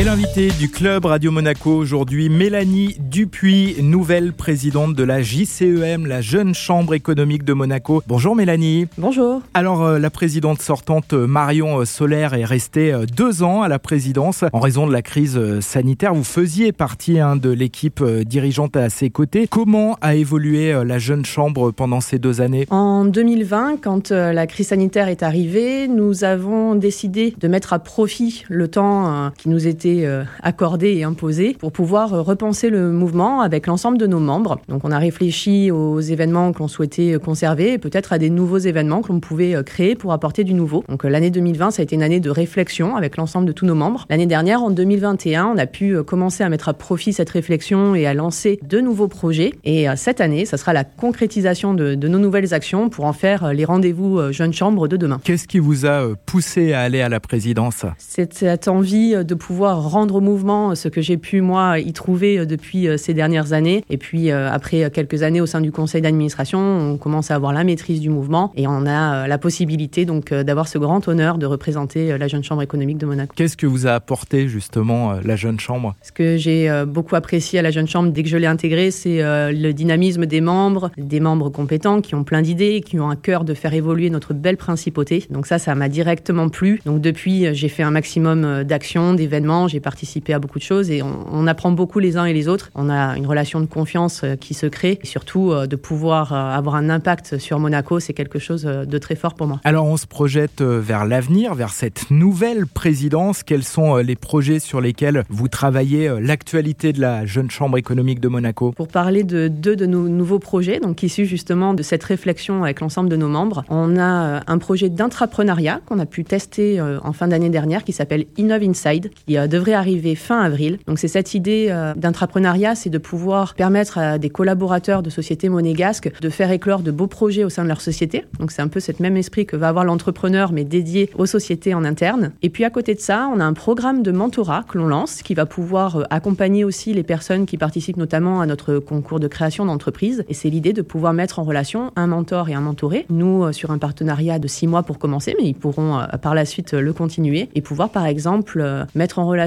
Et l'invité du club Radio Monaco aujourd'hui, Mélanie Dupuis, nouvelle présidente de la JCEM, la Jeune Chambre économique de Monaco. Bonjour Mélanie. Bonjour. Alors euh, la présidente sortante euh, Marion euh, Solaire est restée deux ans à la présidence en raison de la crise sanitaire. Vous faisiez partie hein, de l'équipe dirigeante à ses côtés. Comment a évolué la Jeune Chambre pendant ces deux années? En 2020, quand la crise sanitaire est arrivée, nous avons décidé de mettre à profit le temps qui nous était euh, accordé et imposé pour pouvoir euh, repenser le mouvement avec l'ensemble de nos membres. Donc on a réfléchi aux événements que l'on souhaitait conserver et peut-être à des nouveaux événements que l'on pouvait euh, créer pour apporter du nouveau. Donc l'année 2020, ça a été une année de réflexion avec l'ensemble de tous nos membres. L'année dernière, en 2021, on a pu commencer à mettre à profit cette réflexion et à lancer de nouveaux projets. Et cette année, ça sera la concrétisation de, de nos nouvelles actions pour en faire les rendez-vous Jeunes Chambres de demain. Qu'est-ce qui vous a poussé à aller à la présidence? C'est cette envie de pouvoir rendre au mouvement ce que j'ai pu, moi, y trouver euh, depuis euh, ces dernières années. Et puis, euh, après quelques années au sein du conseil d'administration, on commence à avoir la maîtrise du mouvement et on a la possibilité donc d'avoir ce grand honneur de représenter la Jeune Chambre économique de Monaco. Qu'est-ce que vous a apporté justement la Jeune Chambre? Ce que j'ai beaucoup apprécié à la Jeune Chambre dès que je l'ai intégrée, c'est le dynamisme des membres, des membres compétents qui ont plein d'idées, qui ont un cœur de faire évoluer notre belle principauté. Donc ça, ça m'a directement plu. Donc depuis, j'ai fait un maximum d'actions, d'événements, j'ai participé à beaucoup de choses et on, apprend beaucoup les uns et les autres. On a une relation de confiance euh, qui se crée et surtout euh, de pouvoir euh, avoir un impact sur Monaco, c'est quelque chose de très fort pour moi. Alors on se projette vers l'avenir, vers cette nouvelle présidence. Quels sont les projets sur lesquels vous travaillez, l'actualité de la jeune chambre économique de Monaco? Pour parler de deux de nos nouveaux projets, donc issus justement de cette réflexion avec l'ensemble de nos membres, on a un projet d'intrapreneuriat qu'on a pu tester en fin d'année dernière qui s'appelle Innov Inside, qui devrait arriver fin avril. Donc c'est cette idée euh, d'intrapreneuriat, c'est de pouvoir permettre à des collaborateurs de sociétés monégasques de faire éclore de beaux projets au sein de leur société. Donc c'est un peu cet même esprit que va avoir l'entrepreneur, mais dédié aux sociétés en interne. Et puis à côté de ça, on a un programme de mentorat que l'on lance, qui va pouvoir euh, accompagner aussi les personnes qui participent notamment à notre concours de création d'entreprise. Et c'est l'idée de pouvoir mettre en relation un mentor et un mentoré. Nous, euh, sur un partenariat de six mois pour commencer, mais ils pourront par la suite le continuer et pouvoir par exemple mettre en relation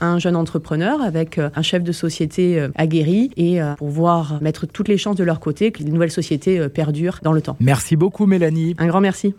un jeune entrepreneur avec euh, un chef de société euh, aguerri et euh, pour voir mettre toutes les chances de leur côté que les nouvelles sociétés perdurent dans le temps. Merci beaucoup Mélanie. Un grand merci.